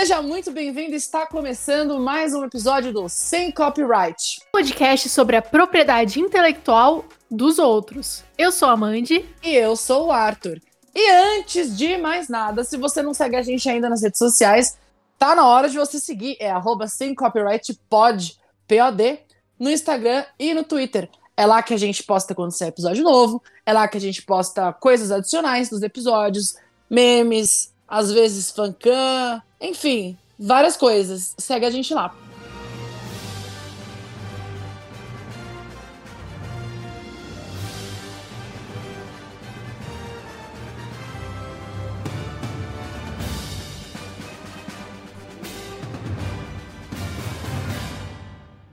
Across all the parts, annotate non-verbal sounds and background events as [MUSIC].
Seja muito bem-vindo, está começando mais um episódio do Sem Copyright. Podcast sobre a propriedade intelectual dos outros. Eu sou a Mandy. E eu sou o Arthur. E antes de mais nada, se você não segue a gente ainda nas redes sociais, tá na hora de você seguir. É arroba sem copyright pod, P-O-D, no Instagram e no Twitter. É lá que a gente posta quando sai episódio novo, é lá que a gente posta coisas adicionais dos episódios, memes, às vezes fancam, enfim, várias coisas. Segue a gente lá.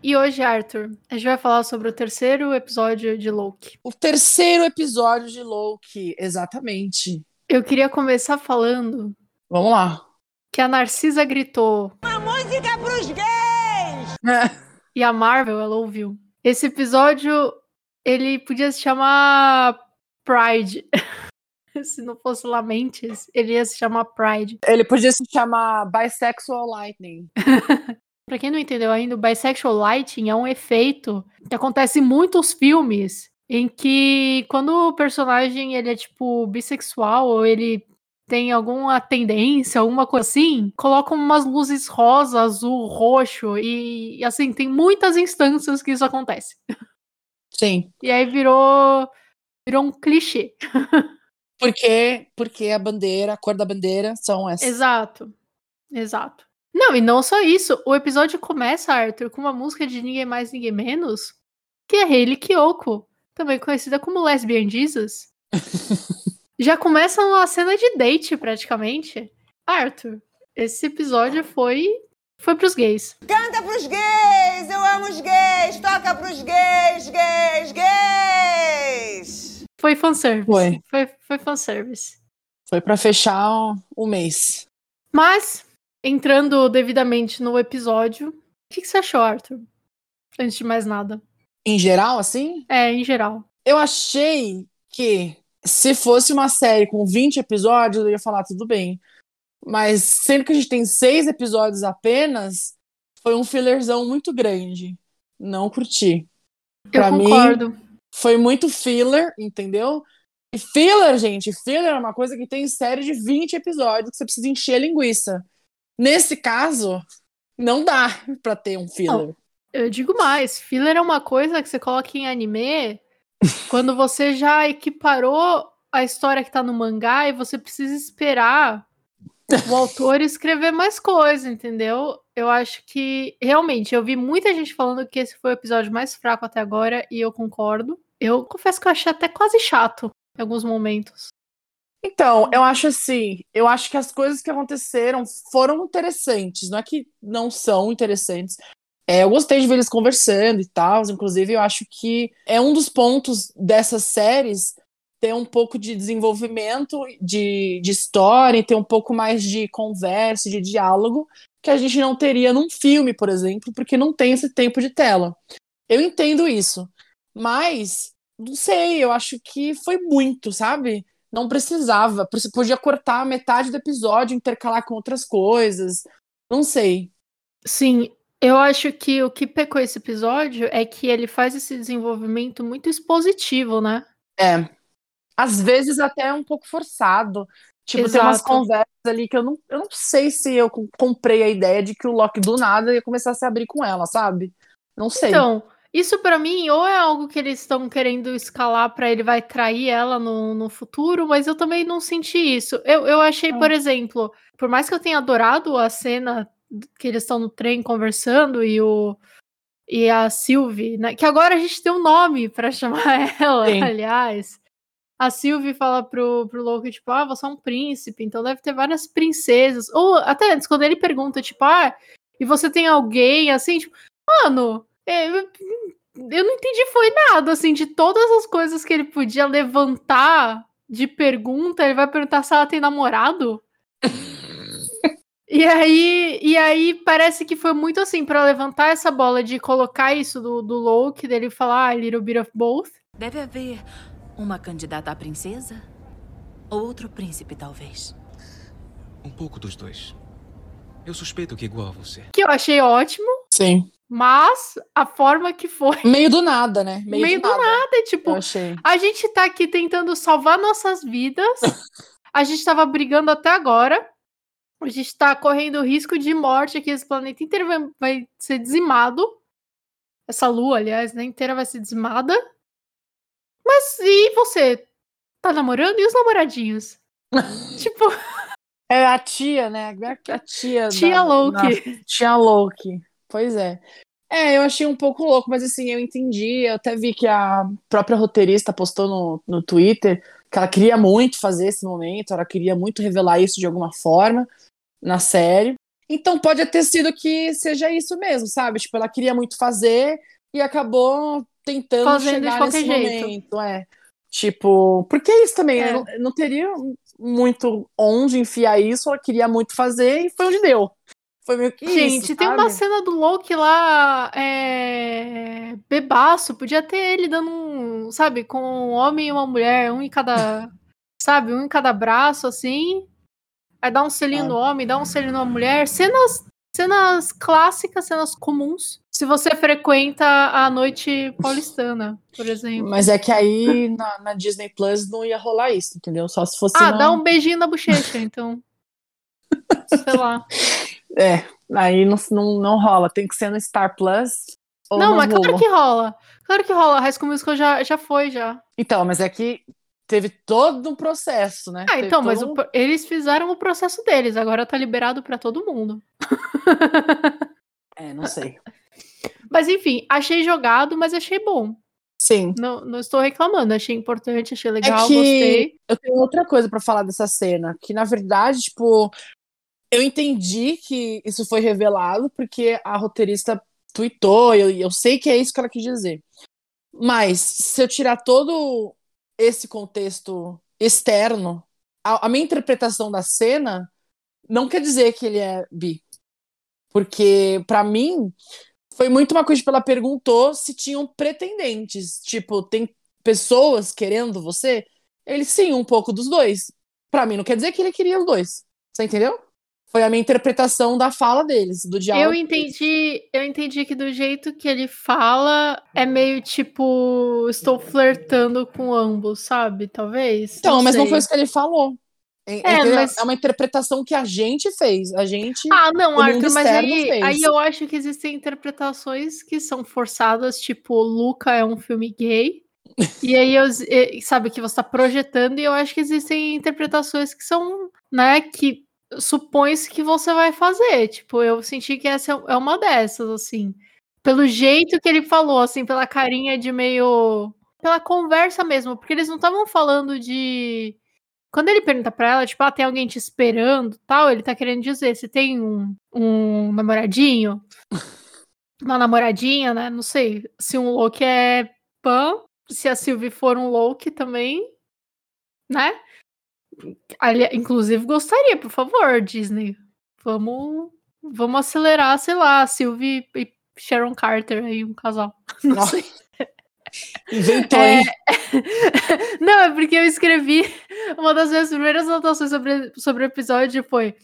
E hoje, Arthur, a gente vai falar sobre o terceiro episódio de Loki. O terceiro episódio de Loki, exatamente. Eu queria começar falando. Vamos lá. Que a Narcisa gritou. Uma música pros gays! e a Marvel, ela ouviu. Esse episódio, ele podia se chamar Pride. [LAUGHS] se não fosse Lamentes, ele ia se chamar Pride. Ele podia se chamar Bisexual Lightning. [LAUGHS] Pra quem não entendeu ainda, o Bisexual Lighting é um efeito que acontece em muitos filmes em que quando o personagem ele é tipo bissexual ou ele tem alguma tendência, alguma coisa assim, colocam umas luzes rosa, azul, roxo e, e assim, tem muitas instâncias que isso acontece. Sim. E aí virou virou um clichê. Porque porque a bandeira, a cor da bandeira são essas. Exato. Exato. Não, e não só isso, o episódio começa, Arthur, com uma música de ninguém mais, ninguém menos, que é Hayley Kiyoko, também conhecida como Lesbian Jesus. Já começa uma cena de date, praticamente. Arthur, esse episódio foi foi pros gays. Canta pros gays! Eu amo os gays! Toca pros gays, gays, gays! Foi fanservice. Foi. Foi, foi fanservice. Foi pra fechar o mês. Mas, entrando devidamente no episódio, o que, que você achou, Arthur? Antes de mais nada. Em geral, assim? É, em geral. Eu achei que se fosse uma série com 20 episódios, eu ia falar tudo bem. Mas sendo que a gente tem seis episódios apenas, foi um fillerzão muito grande. Não curti. Pra Eu mim, concordo. foi muito filler, entendeu? E filler, gente, filler é uma coisa que tem em série de 20 episódios que você precisa encher a linguiça. Nesse caso, não dá pra ter um filler. Eu digo mais, filler é uma coisa que você coloca em anime [LAUGHS] quando você já equiparou a história que tá no mangá e você precisa esperar o autor [LAUGHS] escrever mais coisa, entendeu? Eu acho que realmente eu vi muita gente falando que esse foi o episódio mais fraco até agora e eu concordo. Eu confesso que eu achei até quase chato em alguns momentos. Então, eu acho assim, eu acho que as coisas que aconteceram foram interessantes, não é que não são interessantes. É, eu gostei de ver eles conversando e tal, inclusive eu acho que é um dos pontos dessas séries ter um pouco de desenvolvimento de, de história, ter um pouco mais de conversa, de diálogo, que a gente não teria num filme, por exemplo, porque não tem esse tempo de tela. Eu entendo isso, mas não sei, eu acho que foi muito, sabe? Não precisava, podia cortar metade do episódio, intercalar com outras coisas, não sei. Sim, eu acho que o que pecou esse episódio é que ele faz esse desenvolvimento muito expositivo, né? É. Às vezes até um pouco forçado. Tipo, tem umas Exato. conversas ali que eu não, eu não sei se eu com- comprei a ideia de que o Loki do nada ia começar a se abrir com ela, sabe? Não sei. Então, isso pra mim ou é algo que eles estão querendo escalar pra ele vai trair ela no, no futuro, mas eu também não senti isso. Eu, eu achei, por exemplo, por mais que eu tenha adorado a cena que eles estão no trem conversando e o e a Sylvie, né, que agora a gente tem um nome pra [LAUGHS] chamar ela, Sim. aliás. A Sylvie fala pro, pro Loki, tipo, ah, você é um príncipe, então deve ter várias princesas. Ou até antes, quando ele pergunta, tipo, ah, e você tem alguém, assim, tipo, mano, é, eu eu não entendi foi nada, assim, de todas as coisas que ele podia levantar de pergunta, ele vai perguntar se ela tem namorado? [LAUGHS] e aí, e aí parece que foi muito assim, pra levantar essa bola de colocar isso do, do Loki, dele falar, ah, little bit of both. Deve haver uma candidata à princesa? Ou outro príncipe, talvez. Um pouco dos dois. Eu suspeito que é igual a você. Que eu achei ótimo, Sim. mas a forma que foi. Meio do nada, né? Meio, Meio do, do nada. É tipo, Eu achei. a gente tá aqui tentando salvar nossas vidas. [LAUGHS] A gente tava brigando até agora. A gente tá correndo risco de morte aqui. Esse planeta inteiro vai, vai ser dizimado. Essa lua, aliás, né, inteira vai ser dizimada. Mas e você? Tá namorando? E os namoradinhos? [LAUGHS] tipo, É a tia, né? A tia. tia da- Loki. da- Tia Loki. Pois é. É, eu achei um pouco louco, mas assim, eu entendi. Eu até vi que a própria roteirista postou no, no Twitter que ela queria muito fazer esse momento, ela queria muito revelar isso de alguma forma na série. Então pode ter sido que seja isso mesmo, sabe? Tipo, ela queria muito fazer e acabou tentando Fazendo de chegar qualquer nesse jeito. momento. É. Tipo, porque é isso também, É. não, não teria muito onde enfiar isso, ela queria muito fazer e foi onde deu. Foi meio que Gente, isso, tem uma sabe? cena do Loki lá, é... bebaço, podia ter ele dando um, sabe, com um homem e uma mulher, um em cada, sabe, um em cada braço, assim. Aí dá um selinho É. no homem, dá um selinho na mulher. Cenas, cenas clássicas, cenas comuns. Se você frequenta a noite paulistana, por exemplo. Mas é que aí na, na Disney Plus não ia rolar isso, entendeu? Só se fosse Ah, na- dá um beijinho na bochecha, então. [LAUGHS] Sei lá. É, aí não, não, não rola. Tem que ser no Star Plus. Ou Não, mas claro que rola. Claro que rola. High School Musical já, já foi, já. Então, mas é que teve todo um processo, né? Ah, Teve então, mas o um- pro- eles fizeram o processo deles, agora tá liberado pra todo mundo. É, não sei. [LAUGHS] Mas enfim, achei jogado, mas achei bom. Sim. Não, não estou reclamando, achei importante, achei legal, é gostei. eu tenho outra coisa pra falar dessa cena, que na verdade, tipo, eu entendi que isso foi revelado porque a roteirista tweetou, e eu, eu sei que é isso que ela quis dizer. Mas se eu tirar todo esse contexto externo, a, a minha interpretação da cena não quer dizer que ele é bi. Porque, pra mim, foi muito uma coisa, tipo, ela perguntou se tinham pretendentes. Tipo, tem pessoas querendo você? Ele sim, um pouco dos dois. Pra mim, não quer dizer que ele queria os dois. Você entendeu? Foi a minha interpretação da fala deles, do diálogo. Eu entendi, eu entendi que do jeito que ele fala é meio tipo estou flertando com ambos, sabe? Talvez. Então, mas não sei. foi isso que ele falou. É, É, mas- é uma interpretação que a gente fez. A gente. Ah, não, Arthur, mas aí, fez. aí eu acho que existem interpretações que são forçadas, tipo, Luca é um filme gay. e aí, eu, sabe, que você tá projetando, e eu acho que existem interpretações que são, né, que supõe-se que você vai fazer. Tipo, eu senti que essa é uma dessas, assim. Pelo jeito que ele falou, assim, pela carinha de meio. pela conversa mesmo, porque eles não estavam falando de. Quando ele pergunta pra ela, tipo, ah, tem alguém te esperando tal, ele tá querendo dizer, se tem um, um namoradinho, [LAUGHS] uma namoradinha, né? Não sei se um Loki é pan, se a Sylvie for um Loki também, né? Ali, inclusive, gostaria, por favor, Disney. Vamos, vamos acelerar, sei lá, Sylvie e Sharon Carter aí, um casal. [LAUGHS] Não Nossa, sei. Inventou, É, hein? [LAUGHS] Não, é porque eu escrevi. Uma das minhas primeiras anotações sobre, sobre o episódio foi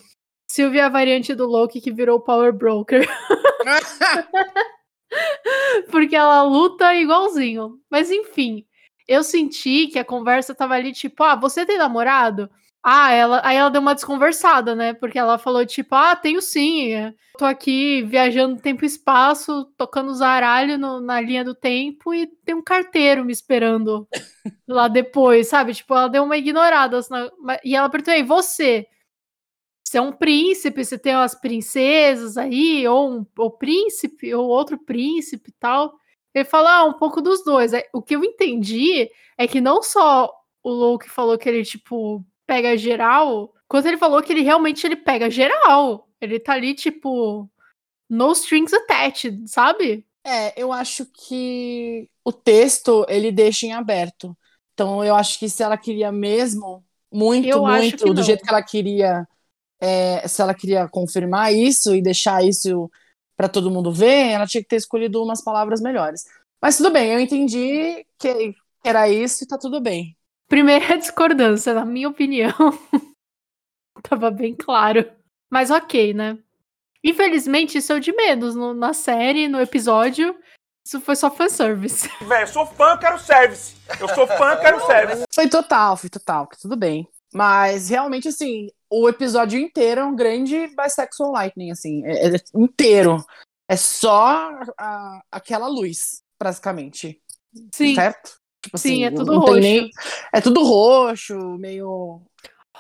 Sylvie é a variante do Loki que virou Power Broker. [LAUGHS] porque ela luta igualzinho. Mas enfim, eu senti que a conversa tava ali, tipo, ah, você tem namorado? Ah, ela, aí ela deu uma desconversada, né? Porque ela falou, tipo, ah, tenho sim. Tô aqui viajando tempo e espaço, tocando zaralho no- na linha do tempo e tem um carteiro me esperando [LAUGHS] lá depois, sabe? Tipo, ela deu uma ignorada. assim, E ela perguntou, e você? Você é um príncipe, você tem umas princesas aí, ou um ou príncipe, ou outro príncipe e tal. Ele fala, ah, um pouco dos dois. Aí, O que eu entendi é que não só o Loki falou que ele, tipo, pega geral, quanto ele falou que ele realmente ele pega geral. Ele tá ali, tipo, no strings attached, sabe? É, eu acho que o texto ele deixa em aberto. Então eu acho que se ela queria mesmo, muito, Eu muito, do não. jeito que ela queria, é, se ela queria confirmar isso e deixar isso pra todo mundo ver, ela tinha que ter escolhido umas palavras melhores. Mas tudo bem, eu entendi que era isso e tá tudo bem. Primeira [LAUGHS] discordância, na minha opinião. [LAUGHS] Tava bem claro. Mas ok, né? Infelizmente, isso é o de menos no- na série, no episódio. Isso foi só fanservice. Velho, eu sou fã, eu quero service. Eu sou fã, eu quero [LAUGHS] service. Foi total, foi total, que tudo bem. Mas realmente, assim, o episódio inteiro é um grande bisexual lightning, assim, é, é inteiro. É só a- aquela luz, basicamente. Sim, Certo? Tipo sim, é não- tudo roxo. nem- É tudo roxo, meio.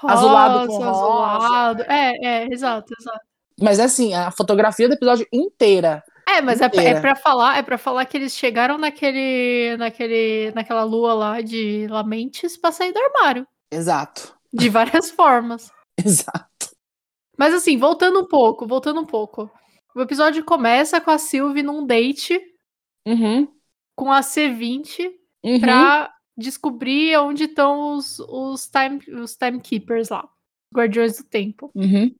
azulado com rosa. azulado. É, é, exato, exato. Mas assim, a fotografia do episódio inteira. É, mas é, pra- é pra falar, é para falar que eles chegaram naquele, naquele, naquela lua lá de Lamentes pra sair do armário, Exato. De várias formas. [LAUGHS] Exato. Mas assim, voltando um pouco, voltando um pouco. O episódio começa com a Sylvie num date Uhum. com a C20 Uhum. pra descobrir onde estão os, os, time, os timekeepers lá, guardiões do tempo. Uhum.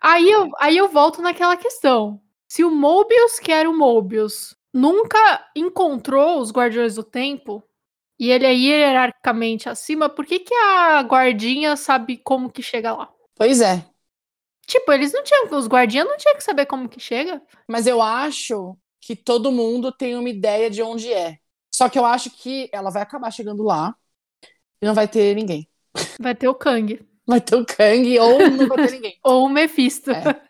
Aí eu, aí eu volto naquela questão. Se o Mobius, que era o Mobius, nunca encontrou os Guardiões do Tempo, e ele é hierarquicamente acima, por que, que a guardinha sabe como que chega lá? Pois é. Tipo, eles não tinham. Os guardiãs não tinham que saber como que chega. Mas eu acho que todo mundo tem uma ideia de onde é. Só que eu acho que ela vai acabar chegando lá e não vai ter ninguém. Vai ter o Kang. Vai ter o Kang ou [LAUGHS] não vai ter ninguém. Ou o Mephisto. É.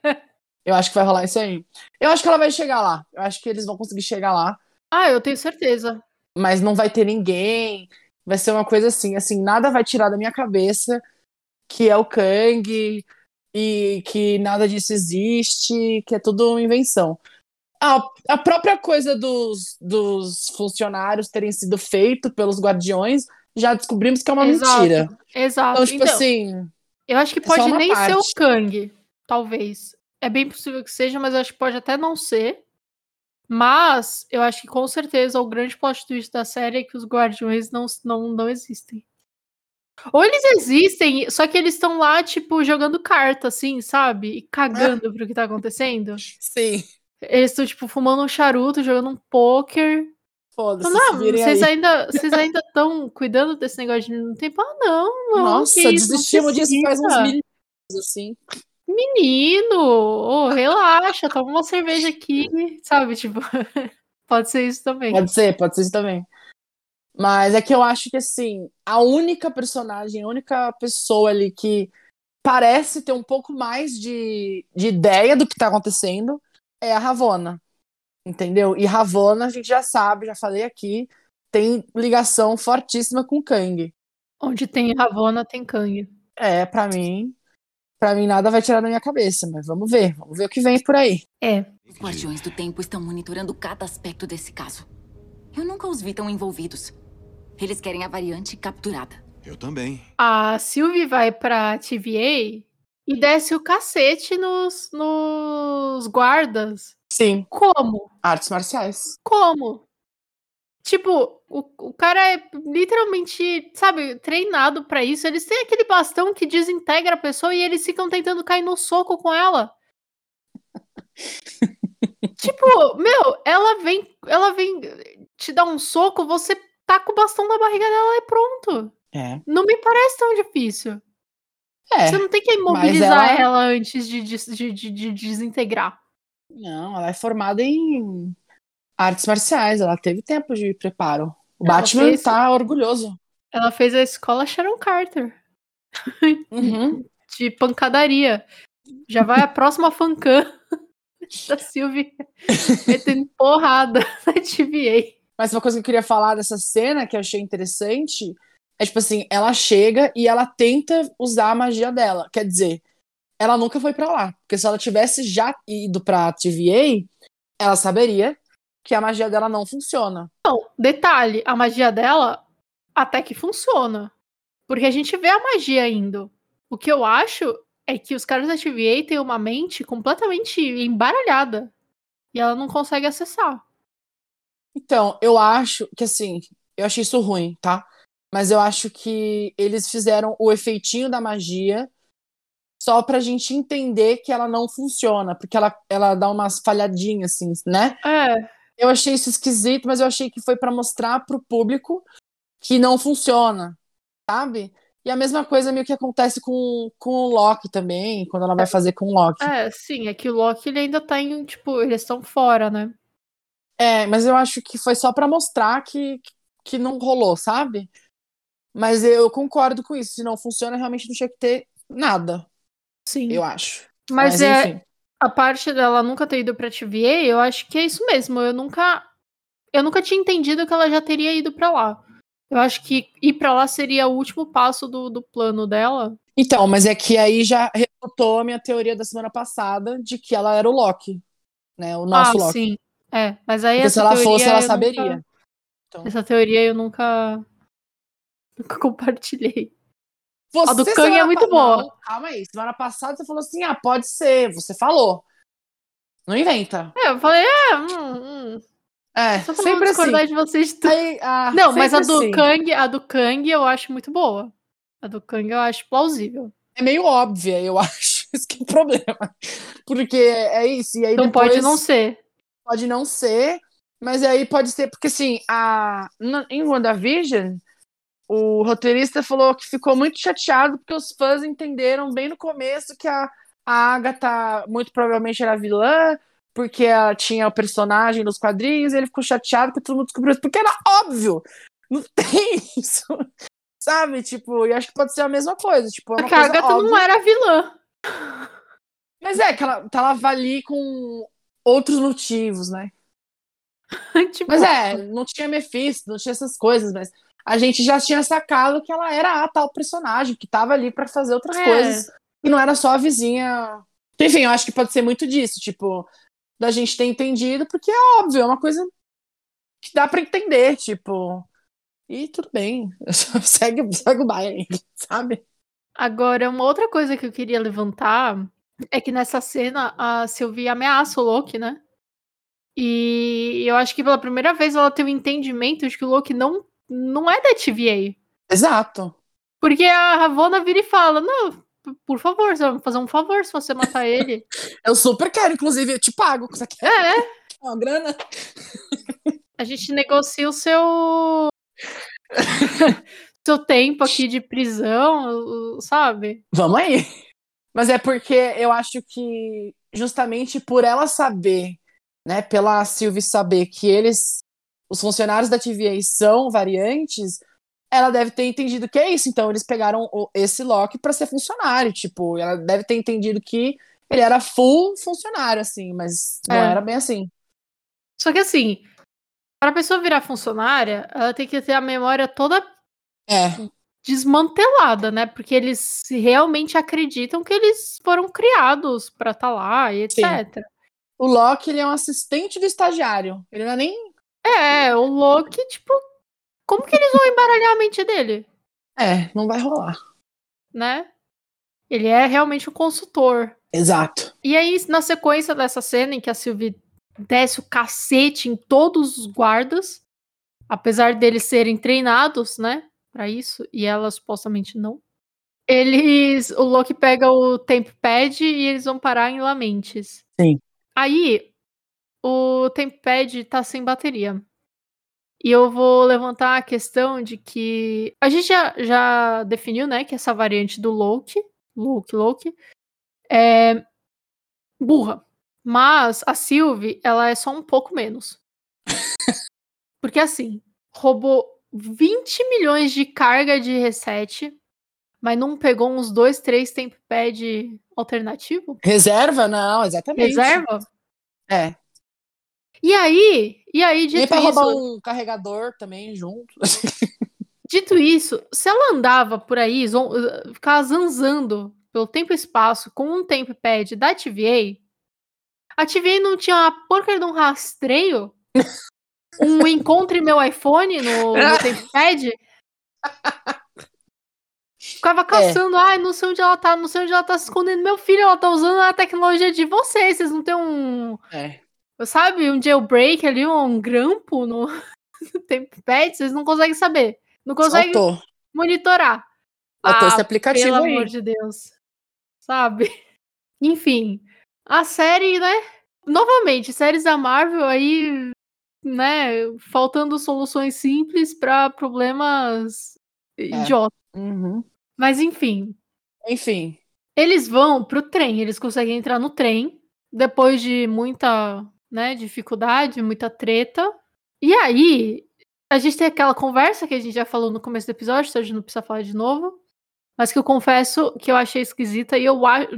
Eu acho que vai rolar isso aí. Eu acho que ela vai chegar lá. Eu acho que eles vão conseguir chegar lá, Ah, eu tenho certeza. Mas não vai ter ninguém. Vai ser uma coisa assim, assim, nada vai tirar da minha cabeça que é o Kang e que nada disso existe, que é tudo uma invenção. A, a própria coisa dos, dos funcionários terem sido feito pelos guardiões, já descobrimos que é uma Exato. mentira. Exato. Então, tipo Então, assim, eu acho que é pode uma nem ser o parte. Kang. Talvez. É bem possível que seja, mas eu acho que pode até não ser. Mas eu acho que com certeza o grande plot twist da série é que os guardiões não, não, não existem. Ou eles existem, só que eles estão lá, tipo, jogando carta, assim, sabe? E cagando pro que tá acontecendo. sim, Eles estão, tipo, fumando um charuto, jogando um poker. foda-se, se não, virem vocês aí. ainda vocês ainda estão cuidando desse negócio de no tempo? Ah, não, não. Nossa, não desistimos disso faz uns precisa. mil anos, assim. Menino, ô, relaxa, toma uma cerveja aqui, sabe? Tipo, [LAUGHS] pode ser isso também. Pode ser, pode ser isso também. Mas é que eu acho que, assim, a única personagem, a única pessoa ali que parece ter um pouco mais de, de ideia do que tá acontecendo é a Ravonna. Entendeu? E Ravonna, a gente já sabe, já falei aqui, tem ligação fortíssima com Kang. Onde tem Ravonna, tem Kang. É, pra mim, pra mim nada vai tirar da minha cabeça, mas vamos ver, vamos ver o que vem por aí. É, Os Guardiões do Tempo estão monitorando cada aspecto desse caso. Eu nunca os vi tão envolvidos. Eles querem a variante capturada. Eu também. a Sylvie vai pra TVA e desce o cacete nos, nos guardas. Sim, Como? artes marciais. Como? Tipo, o, o cara é literalmente, sabe, treinado pra isso. Eles têm aquele bastão que desintegra a pessoa e eles ficam tentando cair no soco com ela. [LAUGHS] tipo, meu, ela vem, ela vem te dar um soco, você taca o bastão na barriga dela e pronto. É. Não me parece tão difícil. É. Você não tem que imobilizar ela- ela... antes de, de- de- de desintegrar. Não, ela é formada em artes marciais, ela teve tempo de preparo. O Ela Batman fez- tá orgulhoso. Ela fez a escola Sharon Carter. Uhum. [LAUGHS] de pancadaria. Já vai a próxima fancam [LAUGHS] da Sylvie [LAUGHS] metendo porrada na TVA. Mas uma coisa que eu queria falar dessa cena que eu achei interessante é tipo assim, ela chega e ela tenta usar a magia dela. Quer dizer, ela nunca foi pra lá, porque se ela tivesse já ido pra TVA, ela saberia que a magia dela não funciona. Não, detalhe, a magia dela até que funciona. Porque a gente vê a magia indo. O que eu acho é que os caras da TVA têm uma mente completamente embaralhada. E ela não consegue acessar. Então, eu acho que assim, eu achei isso ruim, tá? Mas eu acho que eles fizeram o efeitinho da magia só pra gente entender que ela não funciona, porque ela, ela dá umas falhadinhas, assim, né? É, Eu achei isso esquisito, mas eu achei que foi pra mostrar pro público que não funciona, sabe? E a mesma coisa meio que acontece com, com o Loki também, quando ela vai fazer com o Loki. É, sim, é que o Loki ele ainda tá em, tipo, eles estão fora, né? É, mas eu acho que foi só pra mostrar que, que não rolou, sabe? Mas eu concordo com isso. Se não funciona, realmente não tinha que ter nada, Sim. eu acho. Mas, Mas, é. A parte dela nunca ter ido pra TVA, eu acho que é isso mesmo. Eu nunca. Eu nunca tinha entendido que ela já teria ido pra lá. Eu acho que ir pra lá seria o último passo do, do plano dela. Então, mas é que aí já refutou a minha teoria da semana passada de que ela era o Loki, né? O nosso ah, Loki. sim. É, mas aí Porque se essa ela teoria fosse, ela saberia. nunca- Então. essa teoria eu nunca. Nunca [LAUGHS] compartilhei. Você, A do Kang é muito boa. Não, calma aí. Semana passada você falou assim: ah, pode ser. Você falou. Não inventa. É, eu falei, é, hum, hum. É, Só sempre assim. de vocês tudo. Aí, ah, Não, mas a do assim. Kang, a do Kang eu acho muito boa. A do Kang eu acho plausível. É meio óbvia, eu [LAUGHS] acho. Isso que é o problema. Porque é isso. E aí Então depois pode não ser. pode não ser, mas aí pode ser, porque assim, a, em WandaVision, o roteirista falou que ficou muito chateado porque os fãs entenderam bem no começo que a, a Agatha muito provavelmente era vilã, porque ela tinha o personagem nos quadrinhos, e ele ficou chateado que todo mundo descobriu isso, porque era óbvio! Não [LAUGHS] tem isso! Sabe? Tipo, e acho que pode ser a mesma coisa. Tipo, é Porque a Agatha não óbvia. era vilã. Mas é que ela tava ali com outros motivos, né? [LAUGHS] tipo, Mas é, não tinha Mephisto, não tinha essas coisas, mas a gente já tinha sacado que ela era a tal personagem que tava ali pra fazer outras É. coisas e não era só a vizinha. Enfim, eu acho que pode ser muito disso, tipo, da gente ter entendido, porque é óbvio, é uma coisa que dá pra entender, tipo. E tudo bem, [LAUGHS] segue, segue o baile, sabe? Agora, uma outra coisa que eu queria levantar é que nessa cena a Sylvie ameaça o Loki, né? E eu acho que pela primeira vez ela tem o entendimento de que o Loki não, não é da TVA. Exato. Porque a Ravonna vira e fala: Não, por favor, você vai me fazer um favor se você matar ele. [LAUGHS] Eu super quero, inclusive, eu te pago. Você quer é, uma grana? a gente negocia o seu. [LAUGHS] seu tempo aqui de prisão, sabe? Vamos aí. Mas é porque eu acho que justamente por ela saber, né, pela Sylvie saber que eles, os funcionários da TVA são variantes, ela deve ter entendido que é isso. Então eles pegaram esse Loki pra ser funcionário, tipo, ela deve ter entendido que ele era full funcionário, assim, mas não É. era bem assim. Só que assim, para a pessoa virar funcionária, ela tem que ter a memória toda É, desmantelada, né? Porque eles realmente acreditam que eles foram criados pra estar lá e Sim. etc. o Loki ele é um assistente do estagiário. Ele não é nem É, o Loki, tipo, como que eles vão embaralhar a mente dele, é, não vai rolar. né? Ele é realmente um consultor. Exato. E aí, na sequência dessa cena em que a Sylvie desce o cacete em todos os guardas, apesar deles serem treinados, né, Pra isso, e ela supostamente não. Eles, o Loki pega o temp pad e eles vão parar em Lamentes. Sim. Aí, o temp pad tá sem bateria. E eu vou levantar a questão de que a gente já, já definiu, né, que essa variante do Loki, Loki, Loki, é burra. Mas a Sylvie, ela é só um pouco menos. [LAUGHS] Porque assim, roubou 20 milhões de carga de reset, mas não pegou uns dois, três temp pad alternativo? Reserva? Não, exatamente. Reserva? É. E aí, e aí, dito pra isso, roubar um carregador também junto. [LAUGHS] dito isso, se ela andava por aí, zon- ficava zanzando pelo tempo e espaço com um temp pad da TVA, a TVA não tinha uma porcaria de um rastreio? [LAUGHS] Um encontre meu iPhone no, no [LAUGHS] temp pad? Ficava caçando, ai, não sei onde ela tá, não sei onde ela tá se escondendo. Meu filho, ela tá usando a tecnologia de vocês, vocês não tem um, É. sabe, um jailbreak ali, um grampo no, [LAUGHS] no tempad, vocês não conseguem saber. Não conseguem monitorar. Faltou Ah, esse aplicativo Pelo aí. amor de Deus. Sabe? [LAUGHS] Enfim, a série, né? Novamente, séries da Marvel aí, né? Faltando soluções simples pra problemas idiotas. Uhum. Mas enfim, Enfim. eles vão pro trem, eles conseguem entrar no trem depois de muita, né, dificuldade, muita treta. E aí, a gente tem aquela conversa que a gente já falou no começo do episódio, então a gente não precisa falar de novo. Mas que eu confesso que eu achei esquisita e eu acho.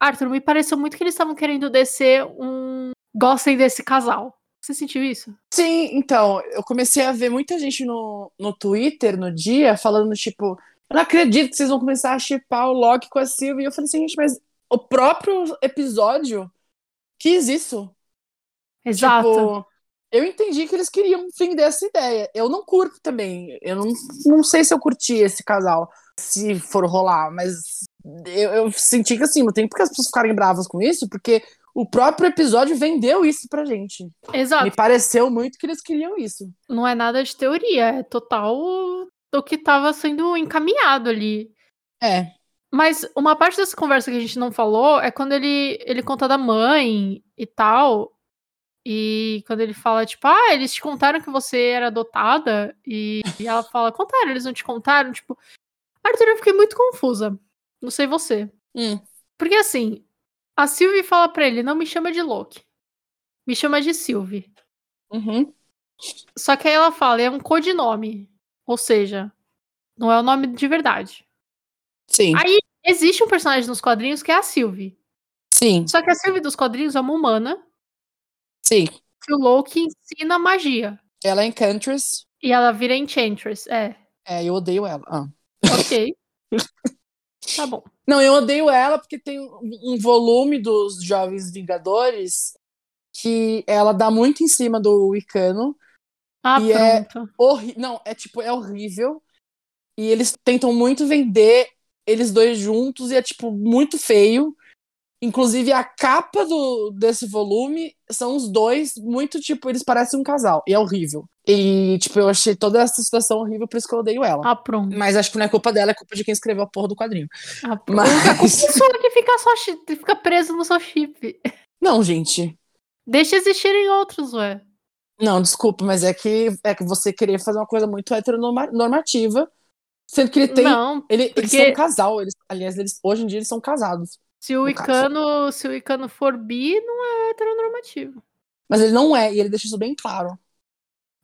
Arthur, me pareceu muito que eles estavam querendo descer um. Gostem desse casal. Você sentiu isso? Sim, então, eu comecei a ver muita gente no, no Twitter no dia falando, tipo, eu não acredito que vocês vão começar a chipar o Loki com a Sylvie. E eu falei assim, gente, mas o próprio episódio quis isso. Exato. Tipo, eu entendi que eles queriam vender essa ideia. Eu não curto também. Eu não, não sei se eu curti esse casal, se for rolar, mas eu, eu senti que assim, não tem porque as pessoas ficarem bravas com isso, porque o próprio episódio vendeu isso pra gente. Exato. Me pareceu muito que eles queriam isso. Não é nada de teoria, é total o que estava sendo encaminhado ali. É. Mas uma parte dessa conversa que a gente não falou é quando ele, ele conta da mãe e tal. E quando ele fala, tipo, ah, eles te contaram que você era adotada. E, e ela fala, contaram, eles não te contaram. Tipo, Arthur, eu fiquei muito confusa. Não sei você. Hum. Porque assim, a Sylvie fala pra ele, não me chama de Loki. Me chama de Sylvie. Uhum. Só que aí ela fala, é um codinome. Ou seja, não é o nome de verdade. Sim. Aí existe um personagem nos quadrinhos que é a Sylvie. Sim. Só que a Sylvie dos quadrinhos é uma humana Sim. que o Loki ensina magia. Ela é Enchantress. E ela vira Enchantress. É, É, eu odeio ela. Ah. ok. [LAUGHS] tá bom. Não, eu odeio ela porque tem um volume dos Jovens Vingadores que ela dá muito em cima do Wicano. Ah, E é- pronto. Horri não, é tipo, é horrível. E eles tentam muito vender eles dois juntos e é, tipo, muito feio. Inclusive, a capa do, desse volume são os dois muito, tipo, eles parecem um casal. E é horrível. E, tipo, eu achei toda essa situação horrível, por isso que eu odeio ela. Ah, pronto. Mas acho que não é culpa dela, é culpa de quem escreveu a porra do quadrinho. Ah, pronto. Mas- A pessoa que fica, só, fica preso no seu chip. Não, gente. Deixa existirem outros, ué. Não, desculpa, mas é que, é que você queria fazer uma coisa muito heteronormativa, sendo que ele tem. Não, ele, Eles porque- são um casal. Eles, aliás, eles, hoje em dia eles são casados. Se o caso. Icano, se o Icano for bi, não é heteronormativo. Mas ele não é, e ele deixa isso bem claro.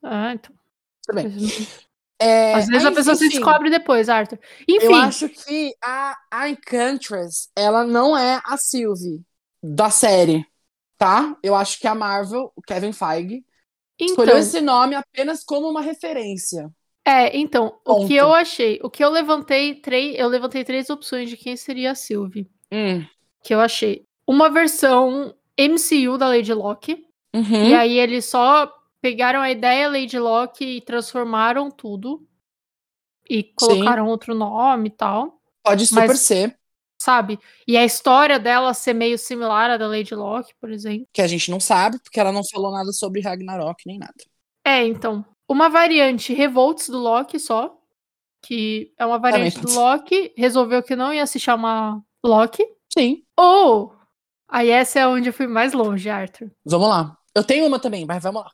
Ah, então. Tudo bem. [LAUGHS] É, Às vezes aí, a pessoa se enfim, descobre depois, Arthur. Enfim, Eu acho que a, a Enchantress, ela não é a Sylvie da série, tá? Eu acho que a Marvel, o Kevin Feige, então, escolheu esse nome apenas como uma referência. é, então, o Ponto. que eu achei, o que eu levantei, três, eu levantei três opções de quem seria a Sylvie, Hum. que eu achei. Uma versão MCU da Lady Locke, Uhum. e aí eles só pegaram a ideia Lady Locke e transformaram tudo e colocaram outro nome e tal, Pode super mas- ser, sabe? E a história dela ser meio similar à da Lady Locke, por exemplo. que a gente não sabe, porque ela não falou nada sobre Ragnarok nem nada. É, então. Uma variante Revolts do Loki só. Que é uma variante do. Loki. Resolveu que não ia se chamar Loki. Sim. Ou. Aí essa é onde eu fui mais longe, Arthur. Vamos lá. Eu tenho uma também, mas vamos lá.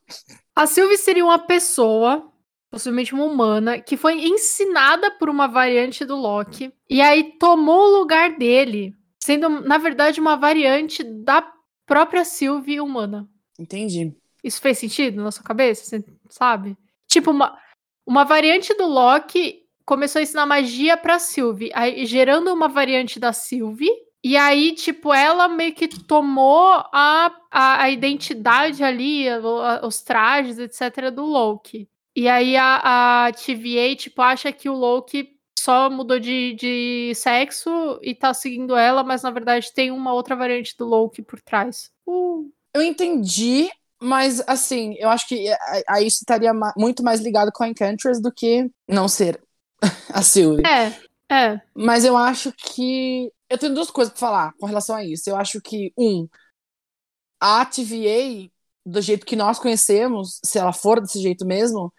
A Sylvie seria uma pessoa, possivelmente uma humana, que foi ensinada por uma variante do Loki. E aí tomou o lugar dele. Sendo, na verdade, uma variante da própria Sylvie humana. Entendi. Isso fez sentido na sua cabeça? Você sabe? Tipo, uma, uma variante do Loki começou a ensinar magia pra Sylvie, aí, gerando uma variante da Sylvie. E aí, tipo, ela meio que tomou a, a, a identidade ali, a- a- os trajes, etc., do Loki. E aí a, a TVA, tipo, acha que o Loki só mudou de, de sexo e tá seguindo ela, mas na verdade tem uma outra variante do Loki por trás. Uh, Eu entendi, mas assim, eu acho que a- aí isso estaria muito mais ligado com a Enchantress do que não ser [LAUGHS] a Sylvie. é, é. Mas eu acho que. Eu tenho duas coisas pra falar com relação a isso. Eu acho que, um, a TVA, do jeito que nós conhecemos, se ela for desse jeito mesmo,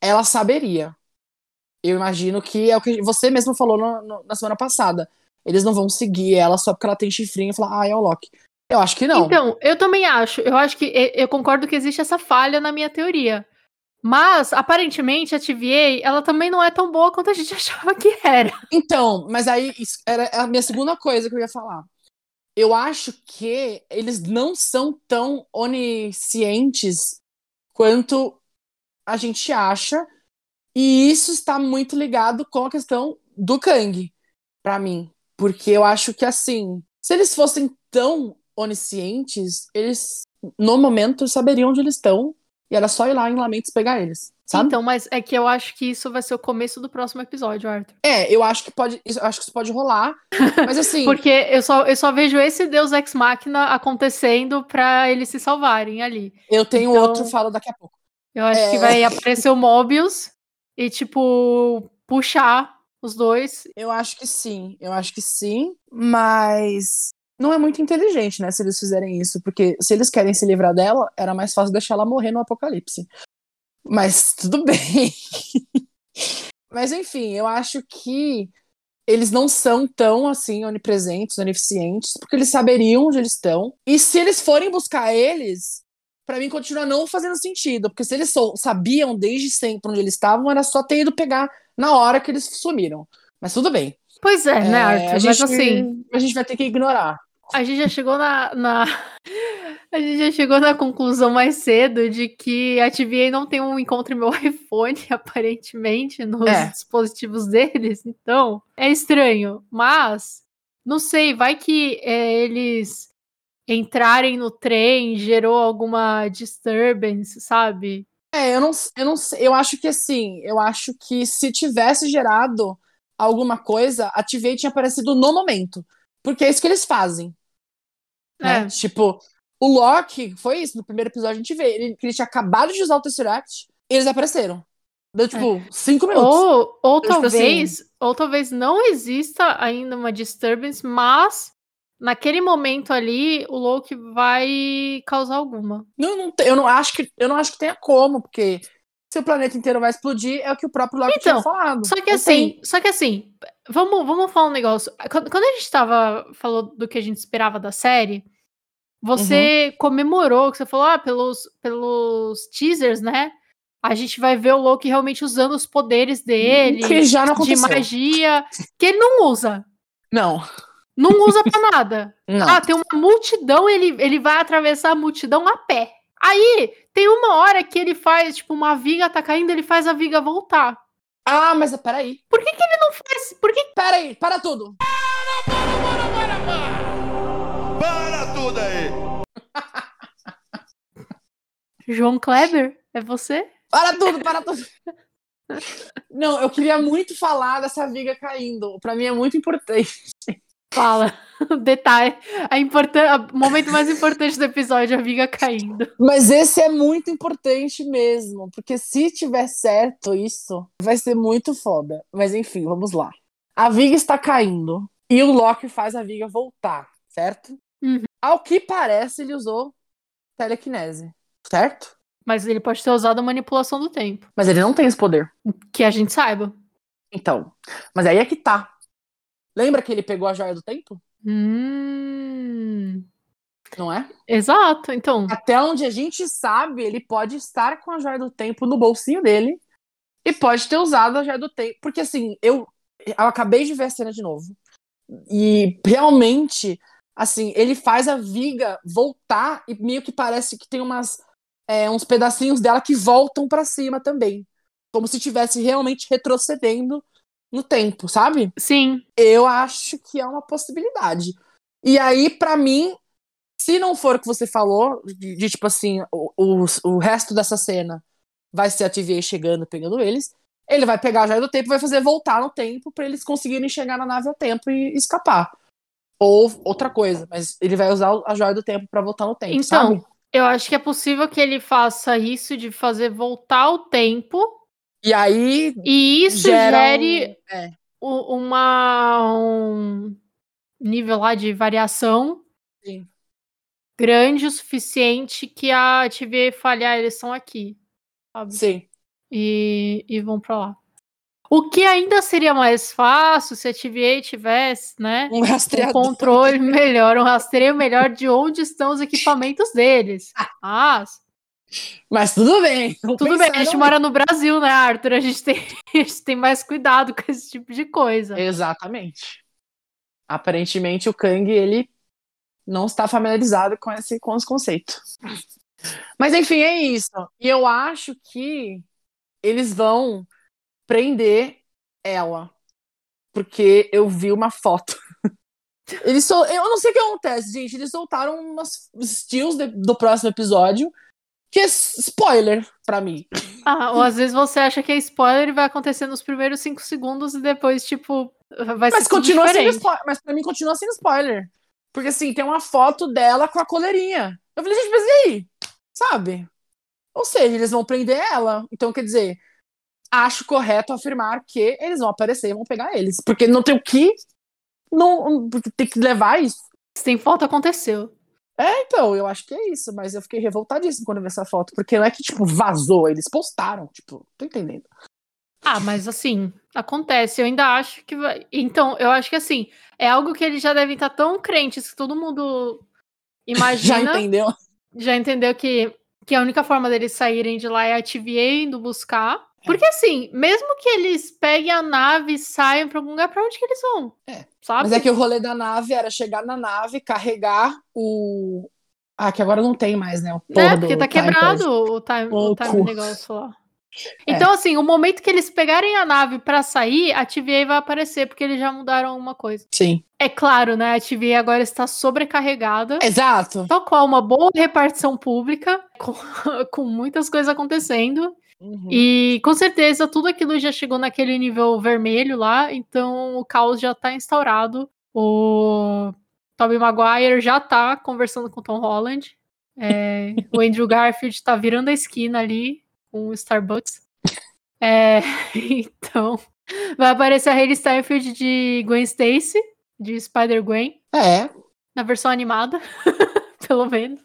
ela saberia. Eu imagino que é o que você mesmo falou no- no- na semana passada. Eles não vão seguir ela só porque ela tem chifrinho e falar, ah, é o Loki. Eu acho que não. Então, eu também acho. Eu acho que eu concordo que existe essa falha na minha teoria. Mas, aparentemente, a TVA, ela também não é tão boa quanto a gente [LAUGHS] achava que era. Então, mas aí era a minha segunda coisa que eu ia falar. Eu acho que eles não são tão oniscientes quanto a gente acha, e isso está muito ligado com a questão do Kang, pra mim. Porque eu acho que, assim, se eles fossem tão oniscientes, eles, no momento, saberiam onde eles estão, e era só ir lá em Lamentos pegar eles, sabe? Então, mas é que eu acho que isso vai ser o começo do próximo episódio, Arthur. É, eu acho que pode, eu acho que isso pode rolar, [LAUGHS] mas assim, Porque eu só, eu só vejo esse Deus Ex Machina acontecendo pra eles se salvarem ali. eu tenho então- outro, falo daqui a pouco. Eu acho que É. vai aparecer o Mobius e, tipo, puxar os dois. Eu acho que sim, eu acho que sim, mas não é muito inteligente, né, se eles fizerem isso, porque se eles querem se livrar dela, era mais fácil deixar ela morrer no apocalipse. Mas tudo [LAUGHS] bem. mas enfim, eu acho que eles não são tão assim onipresentes, oniscientes, porque eles saberiam onde eles estão. E se eles forem buscar eles, pra mim continua não fazendo sentido, porque se eles sabiam desde sempre onde eles estavam, era só ter ido pegar na hora que eles sumiram. Mas tudo bem. Pois é, né, É, Arthur? a Mas gente, assim, a gente vai ter que ignorar. A gente já chegou na, na- [LAUGHS] A gente já chegou na conclusão mais cedo de que a TVA não tem um encontro em meu [LAUGHS] iPhone, aparentemente, nos É. dispositivos deles. Então, é estranho. Mas, não sei, vai que é, eles entrarem no trem gerou alguma disturbance, sabe? É, eu não, eu não sei. Eu acho que assim, eu acho que se tivesse gerado alguma coisa, a TVA tinha aparecido no momento. Porque é isso que eles fazem. Né? É. Tipo, o Loki, foi isso, no primeiro episódio a gente vê. Ele, que ele tinha acabado de usar o Tesseract e eles apareceram. Deu, tipo, cinco minutos. Ou, ou Então, tipo talvez, ou talvez não exista ainda uma disturbance, mas naquele momento ali o Loki vai causar alguma. Não, não eu, não acho que, eu não acho que tenha como, porque se o planeta inteiro vai explodir, é o que o próprio Loki Então, tinha falado. Só que assim, só que assim, vamos, vamos falar um negócio. Quando, quando a gente tava falou do que a gente esperava da série, você Uhum. comemorou, que você falou, ah, pelos, pelos teasers, né? A gente vai ver o Loki realmente usando os poderes dele, Que já não de aconteceu. magia, que ele não usa. Não, Não usa pra nada. [LAUGHS] não. Ah, tem uma multidão, ele, ele vai atravessar a multidão a pé. Aí, tem uma hora que ele faz, tipo, uma viga tá caindo, ele faz a viga voltar. Ah, mas peraí. Por que, que ele não faz? Por que Peraí, para tudo. Para tudo aí! João Kleber? É você? Para tudo, para tudo. Não, eu queria muito falar dessa viga caindo. Pra mim é muito importante. Fala. [LAUGHS] Detalhe. A importan- O momento mais importante do episódio, a viga caindo. Mas esse é muito importante mesmo, porque se tiver certo isso, vai ser muito foda. Mas enfim, vamos lá. A viga está caindo e o Loki faz a viga voltar, certo? Uhum. Ao que parece, ele usou telecinese, certo? Mas ele pode ter usado a manipulação do tempo. Mas ele não tem esse poder. Que a gente saiba. Então, mas aí é que tá. Lembra que ele pegou a joia do tempo? Hum. Não é? Exato. Então, Até onde a gente sabe, ele pode estar com a joia do tempo no bolsinho dele e pode ter usado a joia do tempo. Porque assim, eu, eu acabei de ver a cena de novo. E realmente, assim, ele faz a viga voltar e meio que parece que tem umas, é, uns pedacinhos dela que voltam pra cima também. Como se estivesse realmente retrocedendo no tempo, sabe? sim. eu acho que é uma possibilidade. E aí, pra mim, se não for o que você falou, de, de, tipo assim, o, o, o resto dessa cena vai ser a TVA chegando, pegando eles, ele vai pegar a joia do tempo e vai fazer voltar no tempo pra eles conseguirem chegar na nave a tempo e escapar. Ou outra coisa, mas ele vai usar a joia do tempo pra voltar no tempo, Então, sabe? eu acho que é possível que ele faça isso de fazer voltar o tempo E aí e isso gera um- gere é, uma um nível lá de variação Sim. grande o suficiente que a TVA falhar, eles estão aqui, sabe? sim. E, e vão pra lá. O que ainda seria mais fácil se a TVA tivesse, né? Um Um controle [LAUGHS] melhor, um rastreio melhor de onde estão os equipamentos deles. Mas Mas tudo bem. Tudo bem, a gente mora no Brasil, né, Arthur? A gente, tem, [LAUGHS] a gente tem mais cuidado com esse tipo de coisa. Exatamente. Aparentemente o Kang, ele não está familiarizado com esse com os conceitos. Mas enfim, é isso. E eu acho que eles vão prender ela. Porque eu vi uma foto. [LAUGHS] Eles sol... Eu não sei o que acontece, gente. Eles soltaram umas stills de- do próximo episódio. Que é spoiler pra mim. Ah, ou às vezes você acha que é spoiler e vai acontecer nos primeiros cinco segundos e depois, tipo, vai Mas ser continua sendo spoiler. Mas pra mim continua sendo spoiler. Porque assim, tem uma foto dela com a coleirinha. Eu falei, gente, mas e aí? Sabe? Ou seja, eles vão prender ela. Então, quer dizer, acho correto afirmar que eles vão aparecer e vão pegar eles. Porque não tem o que. Não, tem que levar isso. Se tem foto, aconteceu. É, então, eu acho que é isso. Mas eu fiquei revoltadíssimo quando eu vi essa foto. Porque não é que, tipo, vazou. Eles postaram. Tipo, tô entendendo. Ah, mas assim, acontece. Eu ainda acho que vai. Então, eu acho que assim, é algo que eles já devem estar tão crentes que todo mundo [LAUGHS] Já imagina. entendeu? já entendeu que, que a única forma deles saírem de lá é a TVA indo buscar. Porque assim, mesmo que eles peguem a nave e saiam pra algum lugar, pra onde que eles vão? É. Sabe? Mas é que o rolê da nave era chegar na nave, carregar o. Ah, que agora não tem mais, né? O porra do Porque tá quebrado o time, O time negócio lá. É. Então, assim, o momento que eles pegarem a nave pra sair, a TVA vai aparecer, porque eles já mudaram alguma coisa. Sim. É claro, né? A TVA agora está sobrecarregada. Exato. Tal qual uma boa repartição pública, com, [LAUGHS] com muitas coisas acontecendo. Uhum. E com certeza tudo aquilo já chegou naquele nível vermelho lá, então o caos já tá instaurado. O Tobey Maguire já tá conversando com o Tom Holland. É, o [LAUGHS] Andrew Garfield tá virando a esquina ali com o Starbucks. É, [LAUGHS] então, vai aparecer a Hayley Steinfeld de Gwen Stacy, de Spider-Gwen, É, na versão animada, [LAUGHS] pelo menos.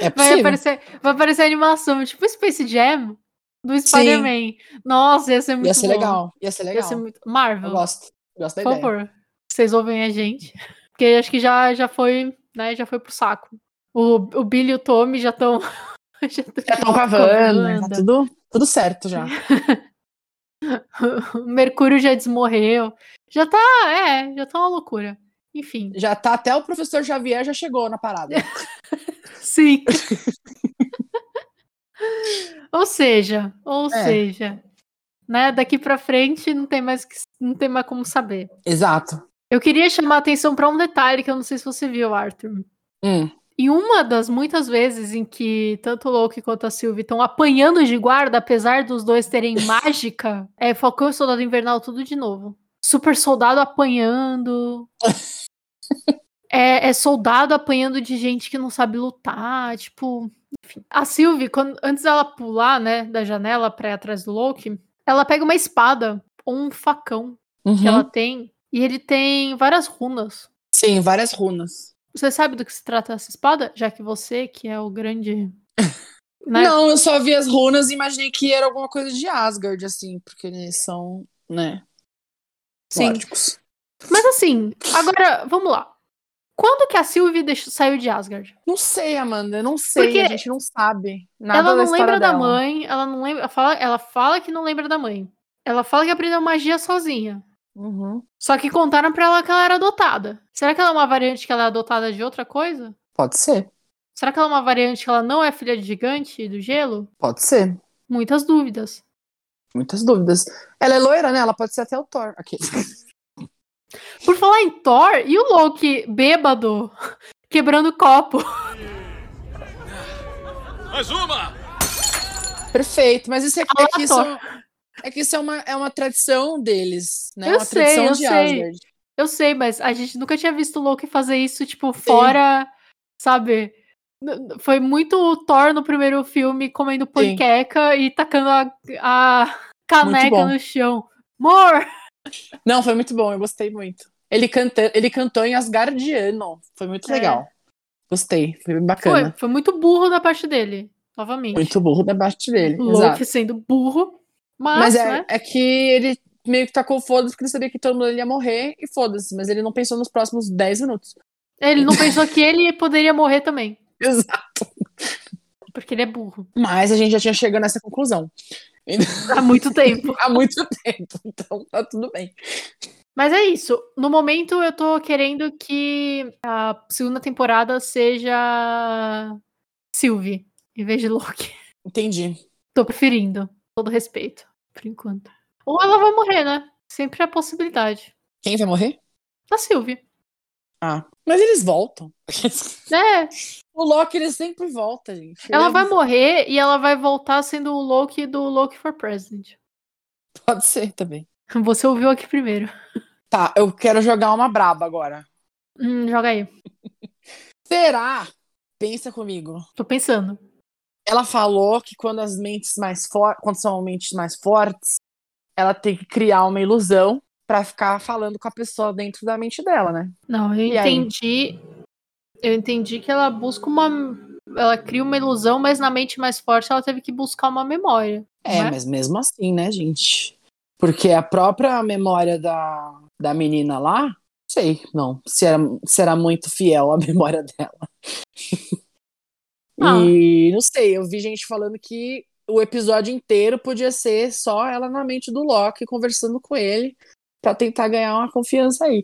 é Vai aparecer, vai aparecer animação, tipo Space Jam do Spider-Man. Nossa, ia ser muito Ia ser bom. legal. Ia ser Ia legal. ser muito... Eu Marvel, gosto. Gosto da por ideia. favor, vocês ouvem a gente. [LAUGHS] Porque acho que já, já foi, né, já foi pro saco. O, o Billy e o Tommy já estão... [LAUGHS] já Já estão com a Wanda, tá tudo, tudo certo já. [LAUGHS] O Mercúrio já desmorreu. Já tá, é, já tá uma loucura. Enfim, Já tá até o professor Xavier já chegou na parada. sim. Ou seja, ou É. seja, né, daqui pra frente não tem mais que, não tem mais como saber. Exato. Eu queria chamar a atenção pra um detalhe que eu não sei se você viu, Arthur. Hum. E uma das muitas vezes em que tanto o Loki quanto a Sylvie estão apanhando de guarda, apesar dos dois terem [LAUGHS] mágica, é Falcão e Soldado Invernal tudo de novo. Super soldado apanhando. [LAUGHS] é, é soldado apanhando de gente que não sabe lutar, tipo. Enfim. A Sylvie, quando, antes dela pular, né, da janela pra ir atrás do Loki, ela pega uma espada ou um facão Uhum. que ela tem, e ele tem várias runas. Sim, várias runas. Você sabe do que se trata essa espada? Já que você, que é o grande. [LAUGHS] né? Não, eu só vi as runas e imaginei que era alguma coisa de Asgard, assim, porque eles são, né, Sim. nórdicos. Mas assim, agora, vamos lá. Quando que a Sylvie deixou- saiu de Asgard? Não sei, Amanda, não sei, Porque a gente não sabe nada ela não lembra da dela. mãe, ela não lembra. Ela fala, ela fala que não lembra da mãe. Ela fala que aprendeu magia sozinha. Uhum. Só que contaram pra ela que ela era adotada. Será que ela é uma variante que ela é adotada de outra coisa? Pode ser, Será que ela é uma variante que ela não é filha de gigante do gelo? pode ser. Muitas dúvidas. Muitas dúvidas. Ela é loira, né? Ela pode ser até o Thor. Aqui. [LAUGHS] Por falar em Thor, e o Loki bêbado quebrando copo? Mais uma! Perfeito, mas isso é, é que isso, é que isso é uma, é uma tradição deles, né? Eu uma sei, tradição eu de sei. Asgard. Eu sei, mas a gente nunca tinha visto o Loki fazer isso, tipo, fora, sabe? Foi muito o Thor no primeiro filme comendo panqueca e tacando a, a caneca no chão. More! Não, foi muito bom, eu gostei muito. Ele, canta, ele cantou em Asgardiano, foi muito É. legal. Gostei, foi bem Foi, bacana. foi muito burro da parte dele, novamente. Muito burro da parte dele, O Loki exato. sendo burro, mas, Mas é, né? é que ele meio que tacou foda-se porque ele sabia que todo mundo ia morrer e foda-se, mas ele não pensou nos próximos 10 minutos. Ele não pensou que ele poderia morrer também. [LAUGHS] Exato. Porque ele é burro. Mas a gente já tinha chegado nessa conclusão. Há muito tempo. [LAUGHS] Há muito tempo. Então tá tudo bem. Mas é isso. No momento eu tô querendo que a segunda temporada seja Sylvie, em vez de Loki. Entendi. Tô preferindo. Todo respeito, por enquanto. Ou ela vai morrer, né? Sempre a possibilidade. Quem vai morrer? A Sylvie. Ah. Mas eles voltam. [LAUGHS] É, o Loki, ele sempre volta, gente. ela Ele- vai morrer e ela vai voltar sendo o Loki do Loki for President. Pode ser também. [LAUGHS] Você ouviu aqui primeiro. Tá, eu quero jogar uma braba agora. Hum, joga aí. [LAUGHS] Será? Pensa comigo. Tô pensando. Ela falou que quando as mentes mais fortes, quando são mentes mais fortes, ela tem que criar uma ilusão pra ficar falando com a pessoa dentro da mente dela, né? Não, eu E aí? entendi. Eu entendi que ela busca uma. Ela cria uma ilusão, mas na mente mais forte ela teve que buscar uma memória. É, não é? mas mesmo assim, né, gente? Porque a própria memória da, da menina lá, sei, não, se era, se era muito fiel à [LAUGHS] memória dela. Ah. E não sei, eu vi gente falando que o episódio inteiro podia ser só ela na mente do Loki conversando com ele pra tentar ganhar uma confiança aí.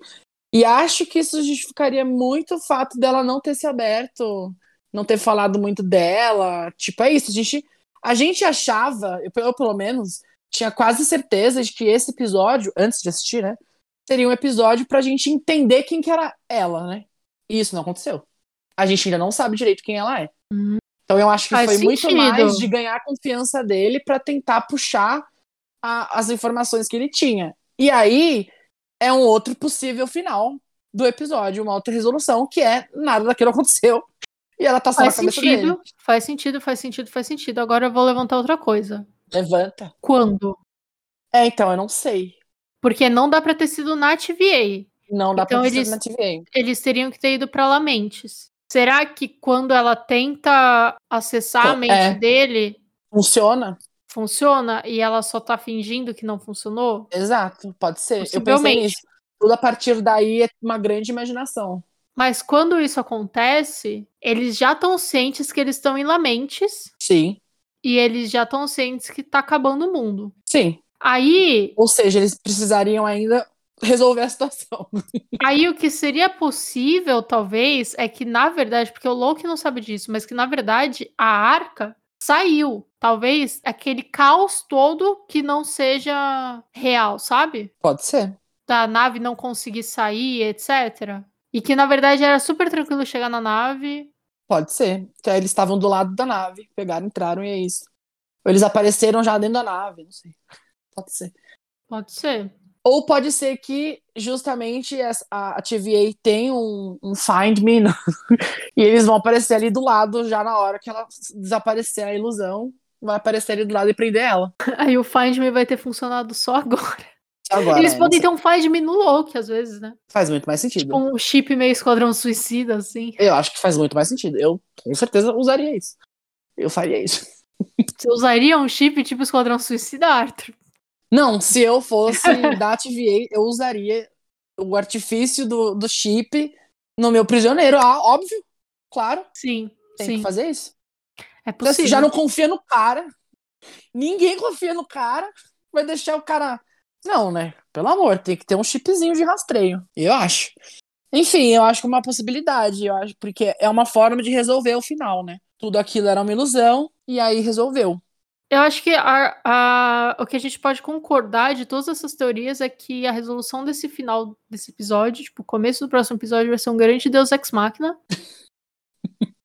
E acho que isso justificaria muito o fato dela não ter se aberto, não ter falado muito dela. Tipo, é isso, a gente a gente achava, eu, eu pelo menos, tinha quase certeza de que esse episódio, antes de assistir, né, seria um episódio pra gente entender quem que era ela, né? E isso não aconteceu. A gente ainda não sabe direito quem ela é. Uhum. Então eu acho que Faz foi muito sentido. mais de ganhar a confiança dele pra tentar puxar a- as informações que ele tinha. E aí é um outro possível final do episódio, uma outra resolução, que é nada daquilo [LAUGHS] aconteceu. E ela tá só Faz na cabeça dele. sentido, faz sentido, faz sentido, faz sentido. Agora eu vou levantar outra coisa. Levanta. Quando? É, então, eu não sei. Porque não dá pra ter sido na TVA. Não dá Então pra ser eles- na TVA. Eles teriam que ter ido pra Lamentes. Será que quando ela tenta acessar a Co- mente é. dele, Funciona? Funciona e ela só tá fingindo que não funcionou? Exato, pode ser. Eu pensei Possivelmente. nisso. Tudo a partir daí é uma grande imaginação. Mas quando isso acontece, eles já estão cientes que eles estão em Lamentes Sim, e eles já estão cientes que tá acabando o mundo. sim. Aí, Ou seja, eles precisariam ainda resolver a situação. [LAUGHS] aí o que seria possível, talvez, é que na verdade, porque o Loki não sabe disso, mas que na verdade a arca saiu. Talvez aquele caos todo que não seja real, sabe? Pode ser. Da nave não conseguir sair, etc. E que na verdade era super tranquilo chegar na nave. Pode ser. Eles estavam do lado da nave, pegaram, entraram e é isso. Ou eles apareceram já dentro da nave, não sei. Pode ser. Pode ser. Ou pode ser que justamente a, a TVA tem um, um Find Me no- [LAUGHS] e eles vão aparecer ali do lado já na hora que ela desaparecer a ilusão. Vai aparecer ali do lado e prender ela. [LAUGHS] Aí o Find Me vai ter funcionado só agora. Agora, Eles é, podem ter um Find Me no Loki, às vezes, né? faz muito mais sentido. Tipo um chip meio esquadrão suicida, assim. Eu acho que faz muito mais sentido. Eu com certeza usaria isso. Eu faria isso. [LAUGHS] Você usaria um chip tipo esquadrão suicida, Arthur? Não, se eu fosse [LAUGHS] da TVA, eu usaria o artifício do, do chip no meu prisioneiro. Ah, óbvio. Claro, Sim, tem sim. que fazer isso. É Você possível. já não confia no cara. Ninguém confia no cara. Vai deixar o cara. Não, né? Pelo amor, tem que ter um chipzinho de rastreio. Eu acho. Enfim, eu acho que é uma possibilidade. Eu acho, porque é uma forma de resolver o final, né? Tudo aquilo era uma ilusão e aí resolveu. Eu acho que a- a- o que a gente pode concordar de todas essas teorias é que a resolução desse final desse episódio, tipo, o começo do próximo episódio vai ser um grande Deus Ex Machina. [LAUGHS]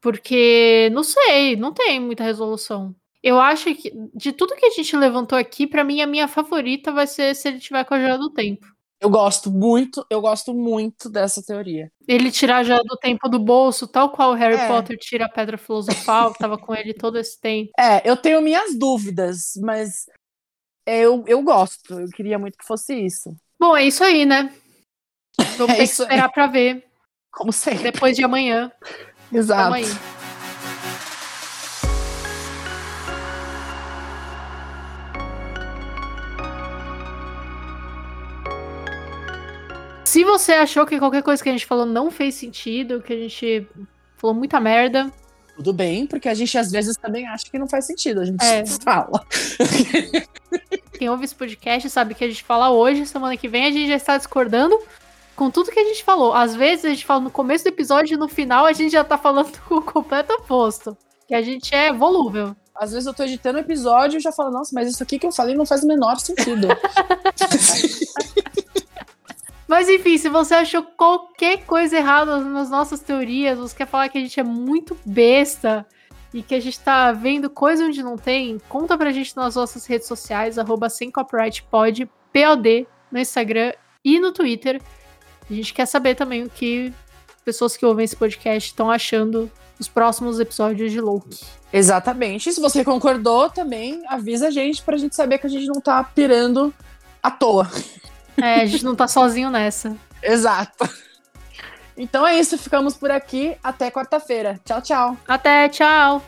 Porque, não sei, não tem muita resolução. Eu acho que, de tudo que a gente levantou aqui, pra mim, a minha favorita vai ser se ele tiver com a joia do tempo. Eu gosto muito, eu gosto muito dessa teoria. Ele tirar joia do tempo do bolso, tal qual o Harry É. Potter tira a pedra filosofal, que tava com ele todo esse tempo. É, eu tenho minhas dúvidas, mas eu, eu gosto. Eu queria muito que fosse isso. Bom, é isso aí, né? [LAUGHS] Vamos É ter que isso aí. esperar pra ver Como sempre. depois de amanhã. Exato. Se você achou que qualquer coisa que a gente falou não fez sentido, que a gente falou muita merda, Tudo bem, porque a gente às vezes também acha que não faz sentido. A gente É. [LAUGHS] fala. Quem ouve esse podcast sabe que a gente fala hoje, semana que vem a gente já está discordando com tudo que a gente falou. Às vezes a gente fala no começo do episódio e no final a gente já tá falando [LAUGHS] o completo oposto. Que a gente é volúvel. Às vezes eu tô editando o episódio e já falo, nossa, mas isso aqui que eu falei não faz o menor sentido. [LAUGHS] Mas enfim, se você achou qualquer coisa errada nas nossas teorias, você quer falar que a gente é muito besta e que a gente tá vendo coisa onde não tem, conta pra gente nas nossas redes sociais, arroba sem copyright pod, POD, no Instagram e no Twitter. A gente quer saber também o que pessoas que ouvem esse podcast estão achando dos próximos episódios de Loki. Exatamente. Se você concordou também, avisa a gente pra gente saber que a gente não tá pirando à toa. É, a gente não tá sozinho nessa. [LAUGHS] Exato. Então é isso, ficamos por aqui. Até quarta-feira. Tchau, tchau. Até, tchau!